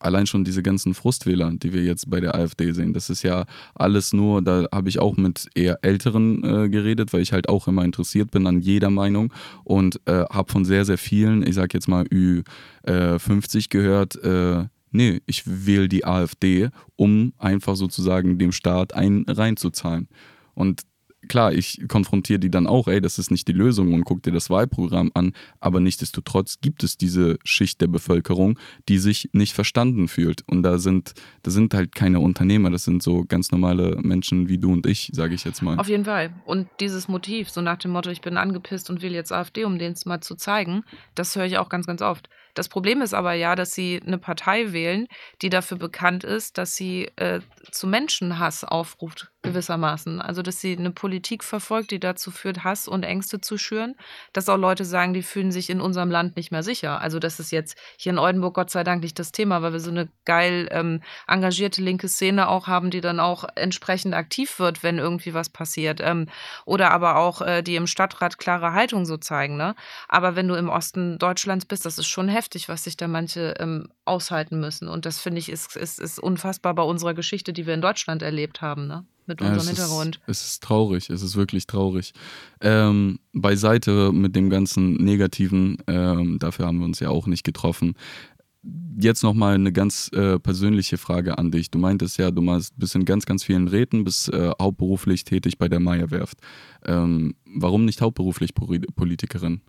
allein schon diese ganzen Frustwähler, die wir jetzt bei der AfD sehen, das ist ja alles nur, da habe ich auch mit eher Älteren äh, geredet, weil ich halt auch immer interessiert bin an jeder Meinung und äh, habe von sehr, sehr vielen, ich sage jetzt mal Ü50 äh, gehört, äh, nee, ich wähle die AfD, um einfach sozusagen dem Staat einen reinzuzahlen. Und klar, ich konfrontiere die dann auch, ey, das ist nicht die Lösung und guck dir das Wahlprogramm an, aber nichtsdestotrotz gibt es diese Schicht der Bevölkerung, die sich nicht verstanden fühlt. Und da sind, da sind halt keine Unternehmer, das sind so ganz normale Menschen wie du und ich, sage ich jetzt mal. Auf jeden Fall. Und dieses Motiv, so nach dem Motto, ich bin angepisst und will jetzt AfD, um denen es mal zu zeigen, das höre ich auch ganz, ganz oft. Das Problem ist aber ja, dass sie eine Partei wählen, die dafür bekannt ist, dass sie äh, zu Menschenhass aufruft, gewissermaßen. Also, dass sie eine Politik verfolgt, die dazu führt, Hass und Ängste zu schüren. Dass auch Leute sagen, die fühlen sich in unserem Land nicht mehr sicher. Also, das ist jetzt hier in Oldenburg Gott sei Dank nicht das Thema, weil wir so eine geil ähm, engagierte linke Szene auch haben, die dann auch entsprechend aktiv wird, wenn irgendwie was passiert. Ähm, oder aber auch, äh, die im Stadtrat klare Haltung so zeigen. Ne? Aber wenn du im Osten Deutschlands bist, das ist schon heftig heftig, was sich da manche ähm, aushalten müssen. Und das finde ich ist, ist, ist unfassbar bei unserer Geschichte, die wir in Deutschland erlebt haben, ne? Mit unserem ja, es Hintergrund. Ist, es ist traurig, es ist wirklich traurig. Ähm, beiseite mit dem ganzen Negativen, ähm, dafür haben wir uns ja auch nicht getroffen. jetzt nochmal eine ganz äh, persönliche Frage an dich. Du meintest ja, du bist in ganz, ganz vielen Räten, bist äh, hauptberuflich tätig bei der Meierwerft. Ähm, warum nicht hauptberuflich Politikerin?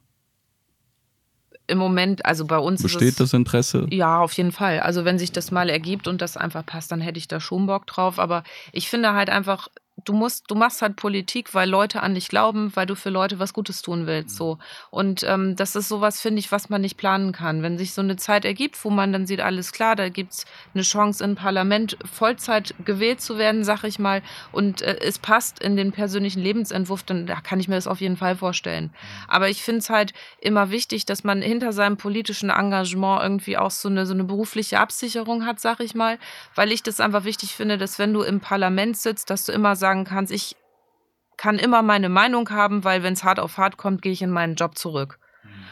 Im Moment, also bei uns Besteht es, das Interesse? Ja, auf jeden Fall. Also wenn sich das mal ergibt und das einfach passt, dann hätte ich da schon Bock drauf. Aber ich finde halt einfach, du musst, du machst halt Politik, weil Leute an dich glauben, weil du für Leute was Gutes tun willst. So. Und ähm, das ist sowas, finde ich, was man nicht planen kann. Wenn sich so eine Zeit ergibt, wo man dann sieht, alles klar, da gibt es eine Chance im Parlament Vollzeit gewählt zu werden, sag ich mal, und äh, es passt in den persönlichen Lebensentwurf, dann da kann ich mir das auf jeden Fall vorstellen. Aber ich finde es halt immer wichtig, dass man hinter seinem politischen Engagement irgendwie auch so eine, so eine berufliche Absicherung hat, sag ich mal, weil ich das einfach wichtig finde, dass wenn du im Parlament sitzt, dass du immer sagen kannst, ich kann immer meine Meinung haben, weil wenn es hart auf hart kommt, gehe ich in meinen Job zurück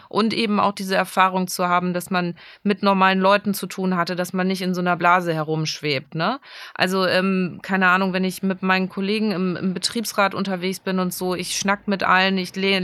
und eben auch diese Erfahrung zu haben, dass man mit normalen Leuten zu tun hatte, dass man nicht in so einer Blase herumschwebt. Ne? Also ähm, keine Ahnung, wenn ich mit meinen Kollegen im, im, Betriebsrat unterwegs bin und so, ich schnack mit allen, ich le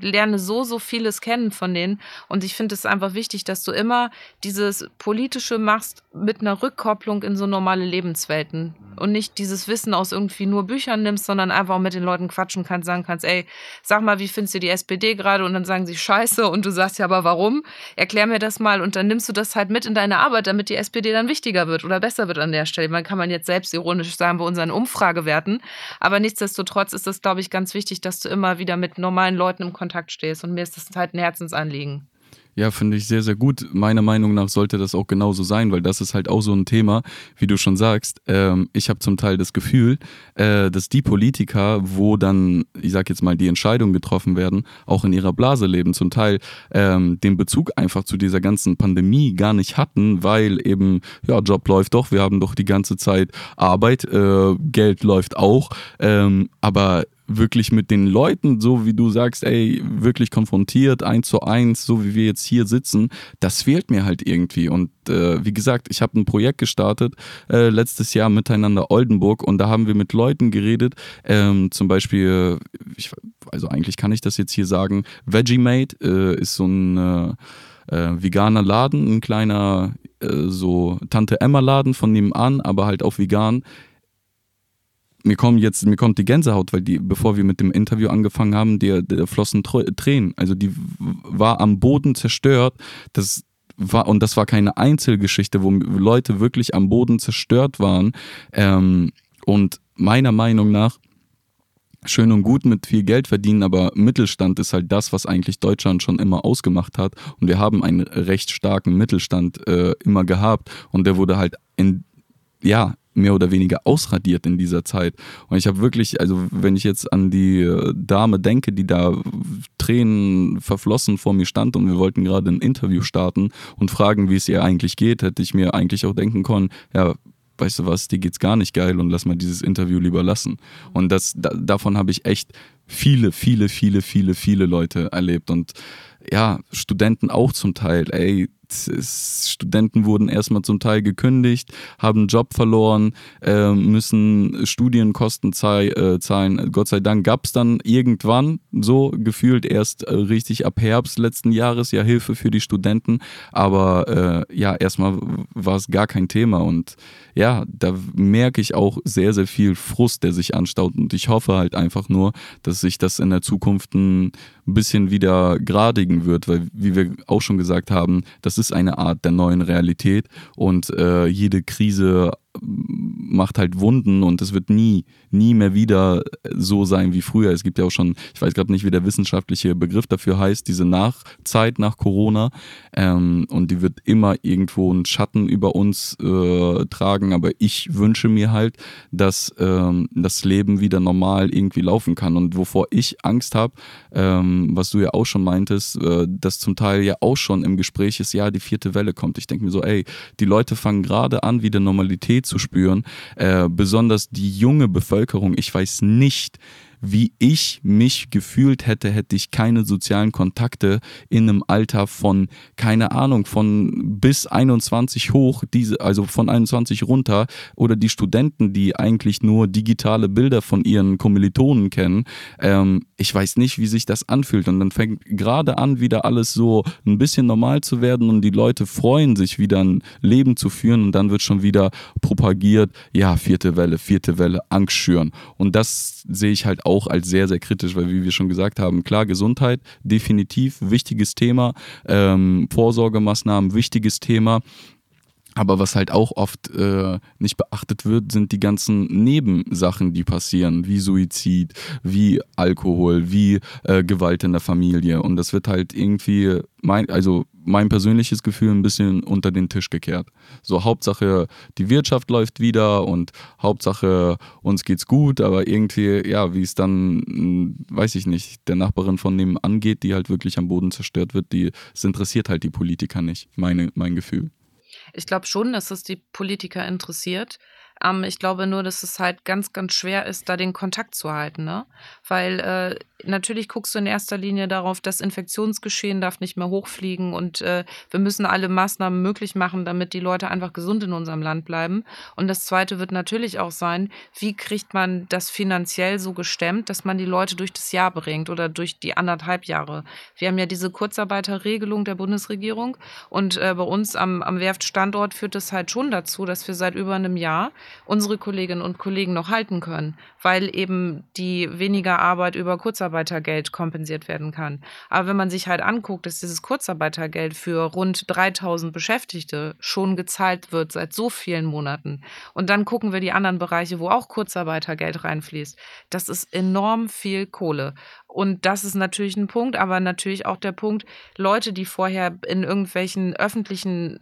lerne so, so vieles kennen von denen und ich finde es einfach wichtig, dass du immer dieses Politische machst mit einer Rückkopplung in so normale Lebenswelten und nicht dieses Wissen aus irgendwie nur Büchern nimmst, sondern einfach mit den Leuten quatschen kannst, sagen kannst, ey, sag mal, wie findest du die SPD gerade? Und dann sagen sie, scheiße, und du sagst ja, aber warum? Erklär mir das mal und dann nimmst du das halt mit in deine Arbeit, damit die SPD dann wichtiger wird oder besser wird an der Stelle. Man kann man jetzt selbstironisch sagen bei unseren Umfragewerten, aber nichtsdestotrotz ist es, glaube ich, ganz wichtig, dass du immer wieder mit normalen Leuten im Kontakt stehst und mir ist das halt ein Herzensanliegen. Ja, finde ich sehr, sehr gut. Meiner Meinung nach sollte das auch genauso sein, weil das ist halt auch so ein Thema, wie du schon sagst. Ähm, ich habe zum Teil das Gefühl, äh, dass die Politiker, wo dann, ich sag jetzt mal, die Entscheidungen getroffen werden, auch in ihrer Blase leben, zum Teil ähm, den Bezug einfach zu dieser ganzen Pandemie gar nicht hatten, weil eben, ja, Job läuft doch, wir haben doch die ganze Zeit Arbeit, äh, Geld läuft auch, ähm, aber wirklich mit den Leuten, so wie du sagst, ey, wirklich konfrontiert, eins zu eins, so wie wir jetzt hier sitzen, das fehlt mir halt irgendwie. Und äh, wie gesagt, ich habe ein Projekt gestartet äh, letztes Jahr miteinander Oldenburg und da haben wir mit Leuten geredet, ähm, zum Beispiel, ich, also eigentlich kann ich das jetzt hier sagen, Vegemate äh, ist so ein äh, äh, veganer Laden, ein kleiner äh, so Tante Emma Laden von nebenan, aber halt auch vegan mir kommen jetzt, mir kommt die Gänsehaut, weil die, bevor wir mit dem Interview angefangen haben, der, der flossen Tränen. Also die war am Boden zerstört. Das war, und das war keine Einzelgeschichte, wo Leute wirklich am Boden zerstört waren. Ähm, und meiner Meinung nach, schön und gut mit viel Geld verdienen, aber Mittelstand ist halt das, was eigentlich Deutschland schon immer ausgemacht hat. Und wir haben einen recht starken Mittelstand äh, immer gehabt und der wurde halt in, ja, mehr oder weniger ausradiert in dieser Zeit. Und ich habe wirklich, also wenn ich jetzt an die äh, Dame denke, die da Tränen verflossen vor mir stand und wir wollten gerade ein Interview starten und fragen, wie es ihr eigentlich geht, hätte ich mir eigentlich auch denken können, ja, weißt du was, dir geht's gar nicht geil und lass mal dieses Interview lieber lassen. Und das, da, davon habe ich echt viele, viele, viele, viele, viele Leute erlebt und ja, Studenten auch zum Teil, ey, Studenten wurden erstmal zum Teil gekündigt, haben Job verloren, äh, müssen Studienkosten äh, zahlen. Gott sei Dank gab es dann irgendwann, so gefühlt erst äh, richtig ab Herbst letzten Jahres, ja Hilfe für die Studenten. Aber äh, ja, erstmal war es gar kein Thema. Und ja, da merke ich auch sehr, sehr viel Frust, der sich anstaut. Und ich hoffe halt einfach nur, dass sich das in der Zukunft ein bisschen wieder geradigen wird, weil, wie wir auch schon gesagt haben, das ist eine Art der neuen Realität und äh, jede Krise macht halt Wunden und es wird nie, nie mehr wieder so sein wie früher. Es gibt ja auch schon, ich weiß gerade nicht, wie der wissenschaftliche Begriff dafür heißt, diese Nachzeit nach Corona. Ähm, und die wird immer irgendwo einen Schatten über uns äh, tragen. Aber ich wünsche mir halt, dass ähm, das Leben wieder normal irgendwie laufen kann. Und wovor ich Angst habe, ähm, was du ja auch schon meintest, äh, dass zum Teil ja auch schon im Gespräch ist, ja, die vierte Welle kommt. Ich denke mir so, ey, die Leute fangen gerade an, wieder Normalität zu spüren. Äh, besonders die junge Bevölkerung. Ich weiß nicht, wie ich mich gefühlt hätte, hätte ich keine sozialen Kontakte in einem Alter von, keine Ahnung, von bis 21 hoch, diese, also von 21 runter, oder die Studenten, die eigentlich nur digitale Bilder von ihren Kommilitonen kennen. Ähm, ich weiß nicht, wie sich das anfühlt. Und dann fängt gerade an, wieder alles so ein bisschen normal zu werden und die Leute freuen sich wieder ein Leben zu führen und dann wird schon wieder propagiert, ja, vierte Welle, vierte Welle, Angst schüren. Und das sehe ich halt auch als sehr, sehr kritisch, weil wie wir schon gesagt haben, klar, Gesundheit, definitiv wichtiges Thema, ähm, Vorsorgemaßnahmen, wichtiges Thema. Aber was halt auch oft äh, nicht beachtet wird, sind die ganzen Nebensachen, die passieren, wie Suizid, wie Alkohol, wie äh, Gewalt in der Familie. Und das wird halt irgendwie, mein, also mein persönliches Gefühl, ein bisschen unter den Tisch gekehrt. So Hauptsache, die Wirtschaft läuft wieder und Hauptsache, uns geht's gut, aber irgendwie, ja, wie es dann, hm, weiß ich nicht, der Nachbarin von dem angeht, die halt wirklich am Boden zerstört wird, die, es interessiert halt die Politiker nicht, meine, mein Gefühl. Ich glaube schon, dass es die Politiker interessiert. Ähm, ich glaube nur, dass es halt ganz, ganz schwer ist, da den Kontakt zu halten. Ne? Weil äh, natürlich guckst du in erster Linie darauf, das Infektionsgeschehen darf nicht mehr hochfliegen und äh, wir müssen alle Maßnahmen möglich machen, damit die Leute einfach gesund in unserem Land bleiben. Und das Zweite wird natürlich auch sein, wie kriegt man das finanziell so gestemmt, dass man die Leute durch das Jahr bringt oder durch die anderthalb Jahre. Wir haben ja diese Kurzarbeiterregelung der Bundesregierung und äh, bei uns am, am Werftstandort führt das halt schon dazu, dass wir seit über einem Jahr unsere Kolleginnen und Kollegen noch halten können, weil eben die weniger Arbeit über Kurzarbeitergeld kompensiert werden kann. Aber wenn man sich halt anguckt, dass dieses Kurzarbeitergeld für rund 3000 Beschäftigte schon gezahlt wird seit so vielen Monaten und dann gucken wir die anderen Bereiche, wo auch Kurzarbeitergeld reinfließt, das ist enorm viel Kohle. Und das ist natürlich ein Punkt, aber natürlich auch der Punkt, Leute, die vorher in irgendwelchen öffentlichen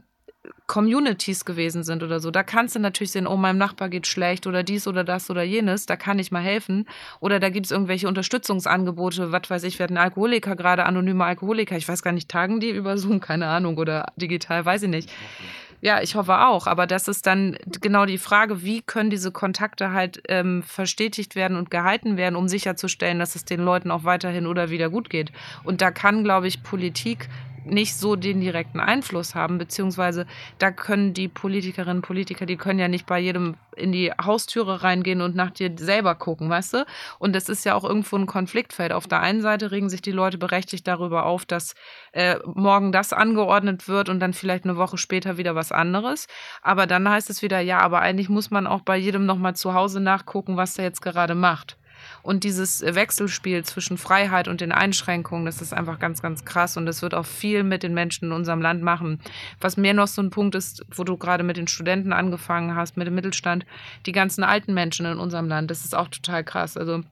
Communities gewesen sind oder so. Da kannst du natürlich sehen, oh, meinem Nachbar geht schlecht oder dies oder das oder jenes, da kann ich mal helfen. Oder da gibt es irgendwelche Unterstützungsangebote, was weiß ich, werden Alkoholiker, gerade anonyme Alkoholiker, ich weiß gar nicht, tagen die über Zoom, keine Ahnung, oder digital, weiß ich nicht. Ja, ich hoffe auch. Aber das ist dann genau die Frage, wie können diese Kontakte halt ähm, verstetigt werden und gehalten werden, um sicherzustellen, dass es den Leuten auch weiterhin oder wieder gut geht. Und da kann, glaube ich, Politik nicht so den direkten Einfluss haben, beziehungsweise da können die Politikerinnen und Politiker, die können ja nicht bei jedem in die Haustüre reingehen und nach dir selber gucken, weißt du? Und das ist ja auch irgendwo ein Konfliktfeld. Auf der einen Seite regen sich die Leute berechtigt darüber auf, dass äh, morgen das angeordnet wird und dann vielleicht eine Woche später wieder was anderes. Aber dann heißt es wieder, ja, aber eigentlich muss man auch bei jedem nochmal zu Hause nachgucken, was der jetzt gerade macht. Und dieses Wechselspiel zwischen Freiheit und den Einschränkungen, das ist einfach ganz, ganz krass. Und das wird auch viel mit den Menschen in unserem Land machen. Was mir noch so ein Punkt ist, wo du gerade mit den Studenten angefangen hast, mit dem Mittelstand, die ganzen alten Menschen in unserem Land, das ist auch total krass. Also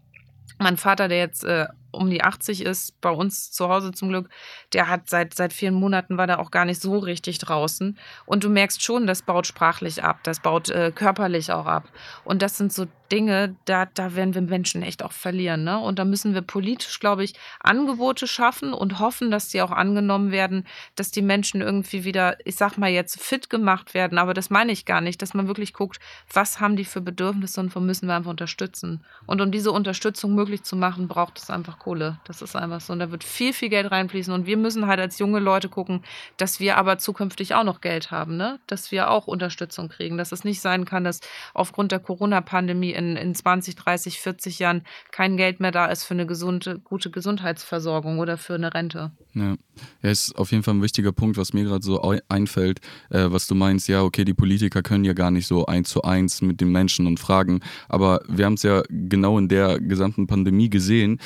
mein Vater, der jetzt äh, um die 80 ist, bei uns zu Hause zum Glück, der hat seit, seit vielen Monaten war der auch gar nicht so richtig draußen. Und du merkst schon, das baut sprachlich ab, das baut äh, körperlich auch ab. Und das sind so Dinge, da, da werden wir Menschen echt auch verlieren. Ne? Und da müssen wir politisch, glaube ich, Angebote schaffen und hoffen, dass die auch angenommen werden, dass die Menschen irgendwie wieder, ich sag mal jetzt, fit gemacht werden. Aber das meine ich gar nicht, dass man wirklich guckt, was haben die für Bedürfnisse und wo müssen wir einfach unterstützen. Und um diese Unterstützung möglich zu machen, braucht es einfach Kohle. Das ist einfach so. Und da wird viel, viel Geld reinfließen. Und wir müssen halt als junge Leute gucken, dass wir aber zukünftig auch noch Geld haben, ne? Dass wir auch Unterstützung kriegen. Dass es nicht sein kann, dass aufgrund der Corona-Pandemie in, in 20, 30, 40 Jahren kein Geld mehr da ist für eine gesunde, gute Gesundheitsversorgung oder für eine Rente. Ja, ja ist auf jeden Fall ein wichtiger Punkt, was mir gerade so einfällt, äh, was du meinst, ja, okay, die Politiker können ja gar nicht so eins zu eins mit den Menschen und fragen, aber wir haben es ja genau in der gesamten Pandemie gesehen,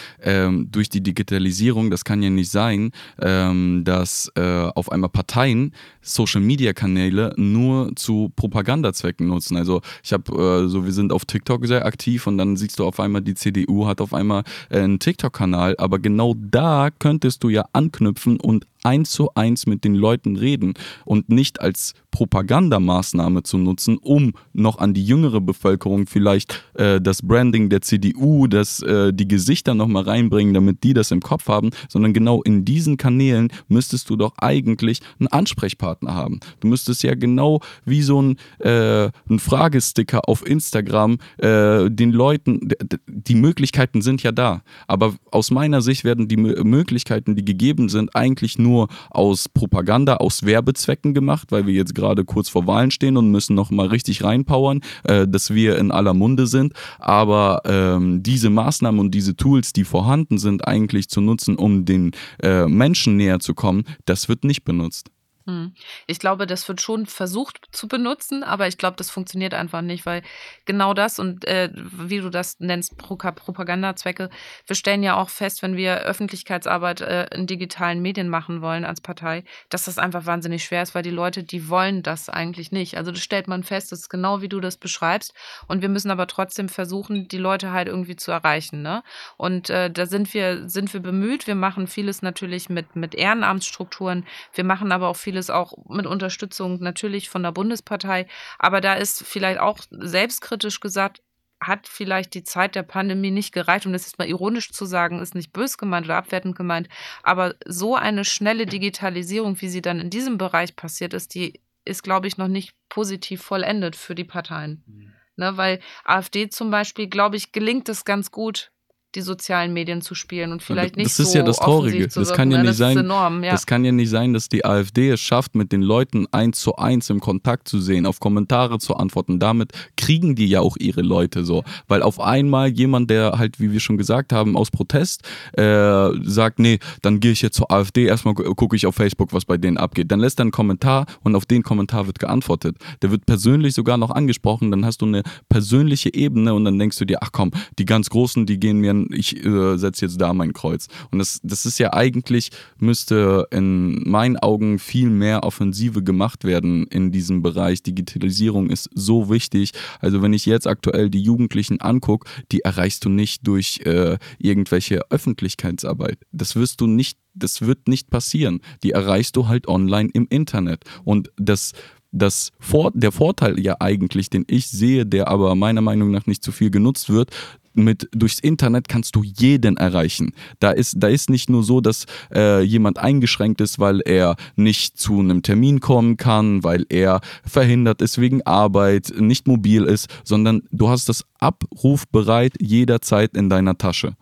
ähm, durch die Digitalisierung, das kann ja nicht sein, ähm, dass äh, auf einmal Parteien Social-Media-Kanäle nur zu Propagandazwecken nutzen. Also ich habe, äh, so wir sind auf TikTok sehr aktiv und dann siehst du auf einmal, die CDU hat auf einmal äh, einen TikTok-Kanal, aber genau da könntest du ja anknüpfen und eins zu eins mit den Leuten reden und nicht als Propagandamaßnahme zu nutzen, um noch an die jüngere Bevölkerung vielleicht äh, das Branding der CDU, das, äh, die Gesichter nochmal reinbringen, damit die das im Kopf haben, sondern genau in diesen Kanälen müsstest du doch eigentlich einen Ansprechpartner haben. Du müsstest ja genau wie so ein, äh, ein Fragesticker auf Instagram äh, den Leuten, die Möglichkeiten sind ja da, aber aus meiner Sicht werden die Möglichkeiten, die gegeben sind, eigentlich nur nur aus Propaganda, aus Werbezwecken gemacht, weil wir jetzt gerade kurz vor Wahlen stehen und müssen noch mal richtig reinpowern, äh, dass wir in aller Munde sind. Aber ähm, diese Maßnahmen und diese Tools, die vorhanden sind, eigentlich zu nutzen, um den äh, Menschen näher zu kommen, das wird nicht benutzt. Hm. Ich glaube, das wird schon versucht zu benutzen, aber ich glaube, das funktioniert einfach nicht, weil genau das und äh, wie du das nennst, Propagandazwecke, wir stellen ja auch fest, wenn wir Öffentlichkeitsarbeit äh, in digitalen Medien machen wollen als Partei, dass das einfach wahnsinnig schwer ist, weil die Leute, die wollen das eigentlich nicht. Also das stellt man fest, das ist genau wie du das beschreibst und wir müssen aber trotzdem versuchen, die Leute halt irgendwie zu erreichen. Ne? Und äh, da sind wir, sind wir bemüht. Wir machen vieles natürlich mit, mit Ehrenamtsstrukturen, wir machen aber auch viel vieles auch mit Unterstützung natürlich von der Bundespartei. Aber da ist vielleicht auch selbstkritisch gesagt, hat vielleicht die Zeit der Pandemie nicht gereicht, um das jetzt mal ironisch zu sagen, ist nicht bös gemeint oder abwertend gemeint, aber so eine schnelle Digitalisierung, wie sie dann in diesem Bereich passiert ist, die ist, glaube ich, noch nicht positiv vollendet für die Parteien. Mhm. Ne, weil AfD zum Beispiel, glaube ich, gelingt es ganz gut, die sozialen Medien zu spielen und vielleicht nicht so. Das ist so ja das Traurige. Das kann ja, ja nicht sein. Enorm, ja. Das kann ja nicht sein, dass die AfD es schafft, mit den Leuten eins zu eins im Kontakt zu sehen, auf Kommentare zu antworten. Damit kriegen die ja auch ihre Leute so, weil auf einmal jemand, der halt, wie wir schon gesagt haben, aus Protest äh, sagt, nee, dann gehe ich jetzt zur AfD. Erstmal gucke ich auf Facebook, was bei denen abgeht. Dann lässt er einen Kommentar und auf den Kommentar wird geantwortet. Der wird persönlich sogar noch angesprochen. Dann hast du eine persönliche Ebene und dann denkst du dir, ach komm, die ganz Großen, die gehen mir ich äh, setze jetzt da mein Kreuz. Und das, das ist ja eigentlich, müsste in meinen Augen viel mehr Offensive gemacht werden in diesem Bereich. Digitalisierung ist so wichtig. Also wenn ich jetzt aktuell die Jugendlichen angucke, die erreichst du nicht durch äh, irgendwelche Öffentlichkeitsarbeit. Das wirst du nicht, das wird nicht passieren. Die erreichst du halt online im Internet. Und das das Vor der Vorteil ja eigentlich, den ich sehe, der aber meiner Meinung nach nicht zu viel genutzt wird, mit durchs Internet kannst du jeden erreichen. Da ist, da ist nicht nur so, dass äh, jemand eingeschränkt ist, weil er nicht zu einem Termin kommen kann, weil er verhindert ist wegen Arbeit, nicht mobil ist, sondern du hast das abrufbereit jederzeit in deiner Tasche.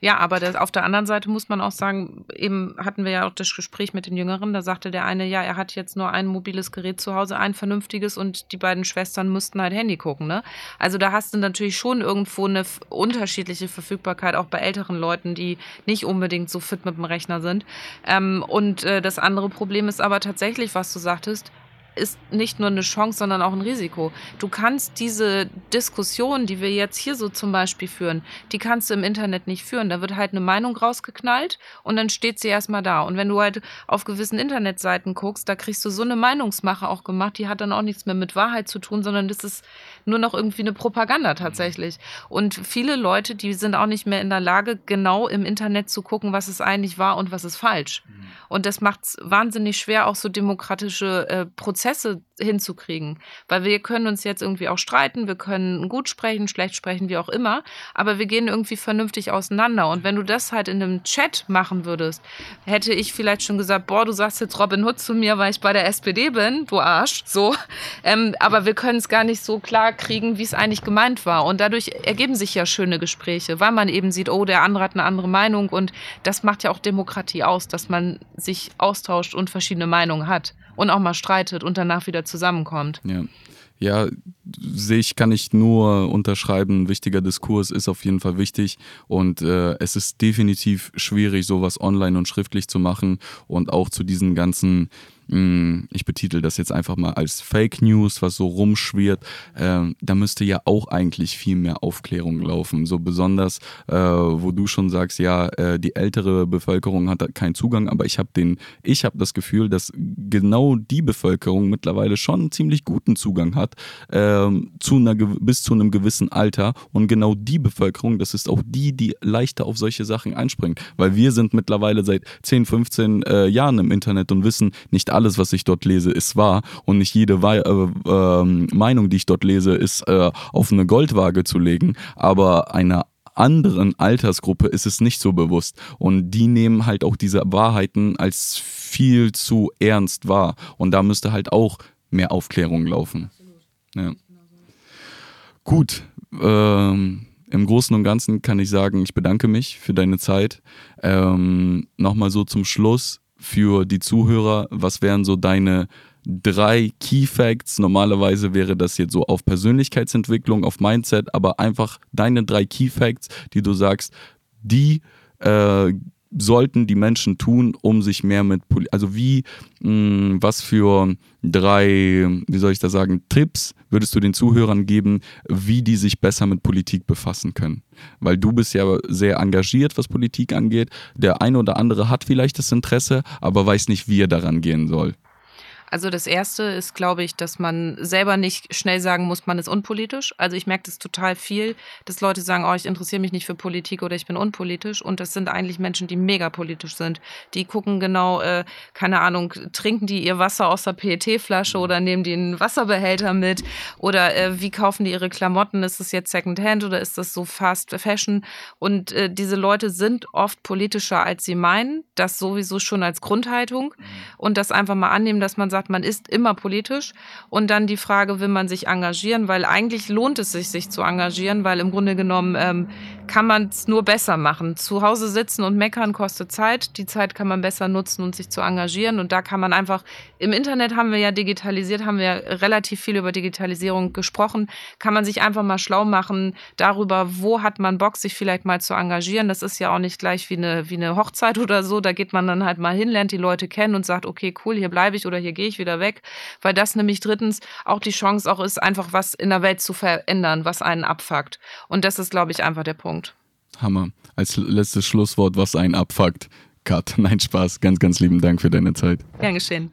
Ja, aber das, auf der anderen Seite muss man auch sagen, eben hatten wir ja auch das Gespräch mit den Jüngeren, da sagte der eine, ja, er hat jetzt nur ein mobiles Gerät zu Hause, ein vernünftiges und die beiden Schwestern mussten halt Handy gucken. Ne? Also da hast du natürlich schon irgendwo eine unterschiedliche Verfügbarkeit, auch bei älteren Leuten, die nicht unbedingt so fit mit dem Rechner sind. Ähm, und äh, das andere Problem ist aber tatsächlich, was du sagtest, ist nicht nur eine Chance, sondern auch ein Risiko. Du kannst diese Diskussion, die wir jetzt hier so zum Beispiel führen, die kannst du im Internet nicht führen. Da wird halt eine Meinung rausgeknallt und dann steht sie erstmal da. Und wenn du halt auf gewissen Internetseiten guckst, da kriegst du so eine Meinungsmache auch gemacht, die hat dann auch nichts mehr mit Wahrheit zu tun, sondern das ist nur noch irgendwie eine Propaganda tatsächlich. Und viele Leute, die sind auch nicht mehr in der Lage, genau im Internet zu gucken, was es eigentlich war und was ist falsch. Mhm. Und das macht es wahnsinnig schwer, auch so demokratische äh, Prozesse hinzukriegen. Weil wir können uns jetzt irgendwie auch streiten, wir können gut sprechen, schlecht sprechen, wie auch immer, aber wir gehen irgendwie vernünftig auseinander. Und wenn du das halt in einem Chat machen würdest, hätte ich vielleicht schon gesagt, boah, du sagst jetzt Robin Hood zu mir, weil ich bei der SPD bin, du Arsch, so. Ähm, aber wir können es gar nicht so klar kriegen, wie es eigentlich gemeint war. Und dadurch ergeben sich ja schöne Gespräche, weil man eben sieht, oh, der andere hat eine andere Meinung. Und das macht ja auch Demokratie aus, dass man sich austauscht und verschiedene Meinungen hat und auch mal streitet und danach wieder zusammenkommt. Ja. Ja, sehe ich, kann ich nur unterschreiben. Wichtiger Diskurs ist auf jeden Fall wichtig und äh, es ist definitiv schwierig, sowas online und schriftlich zu machen und auch zu diesen ganzen ich betitel das jetzt einfach mal als Fake News, was so rumschwirrt, äh, da müsste ja auch eigentlich viel mehr Aufklärung laufen. So besonders, äh, wo du schon sagst, ja, äh, die ältere Bevölkerung hat keinen Zugang, aber ich habe den, das Gefühl, dass genau die Bevölkerung mittlerweile schon einen ziemlich guten Zugang hat, ähm, zu einer, bis zu einem gewissen Alter. Und genau die Bevölkerung, das ist auch die, die leichter auf solche Sachen einspringt. Weil wir sind mittlerweile seit 10, 15 äh, Jahren im Internet und wissen nicht alles, was ich dort lese, ist wahr und nicht jede We äh, äh, Meinung, die ich dort lese, ist äh, auf eine Goldwaage zu legen, aber einer anderen Altersgruppe ist es nicht so bewusst und die nehmen halt auch diese Wahrheiten als viel zu ernst wahr und da müsste halt auch mehr Aufklärung laufen. Ja. Gut, ähm, im Großen und Ganzen kann ich sagen, ich bedanke mich für deine Zeit. Ähm, Nochmal so zum Schluss für die Zuhörer, was wären so deine drei Key Facts? Normalerweise wäre das jetzt so auf Persönlichkeitsentwicklung, auf Mindset, aber einfach deine drei Key Facts, die du sagst, die äh, sollten die Menschen tun, um sich mehr mit, Poli also wie, mh, hm, was für drei, wie soll ich da sagen, Tipps würdest du den Zuhörern geben, wie die sich besser mit Politik befassen können? Weil du bist ja sehr engagiert, was Politik angeht. Der eine oder andere hat vielleicht das Interesse, aber weiß nicht, wie er daran gehen soll. Also das Erste ist, glaube ich, dass man selber nicht schnell sagen muss, man ist unpolitisch. Also ich merke das total viel, dass Leute sagen, oh, ich interessiere mich nicht für Politik oder ich bin unpolitisch. Und das sind eigentlich Menschen, die mega politisch sind. Die gucken genau, äh, keine Ahnung, trinken die ihr Wasser aus der PET-Flasche oder nehmen die einen Wasserbehälter mit? Oder äh, wie kaufen die ihre Klamotten? Ist das jetzt Secondhand oder ist das so Fast Fashion? Und äh, diese Leute sind oft politischer, als sie meinen. Das sowieso schon als Grundhaltung. Mhm. Und das einfach mal annehmen, dass man sagt, sagt, man ist immer politisch. Und dann die Frage, will man sich engagieren? Weil eigentlich lohnt es sich, sich zu engagieren, weil im Grunde genommen ähm, kann man es nur besser machen. Zu Hause sitzen und meckern kostet Zeit. Die Zeit kann man besser nutzen und sich zu engagieren. Und da kann man einfach, im Internet haben wir ja digitalisiert, haben wir relativ viel über Digitalisierung gesprochen, kann man sich einfach mal schlau machen darüber, wo hat man Bock, sich vielleicht mal zu engagieren. Das ist ja auch nicht gleich wie eine, wie eine Hochzeit oder so. Da geht man dann halt mal hin, lernt die Leute kennen und sagt, okay, cool, hier bleibe ich oder hier gehe ich wieder weg. Weil das nämlich drittens auch die Chance auch ist, einfach was in der Welt zu verändern, was einen abfuckt. Und das ist, glaube ich, einfach der Punkt. Punkt. Hammer. Als letztes Schlusswort, was einen abfuckt. Cut. Nein, Spaß. Ganz, ganz lieben Dank für deine Zeit. Gern geschehen.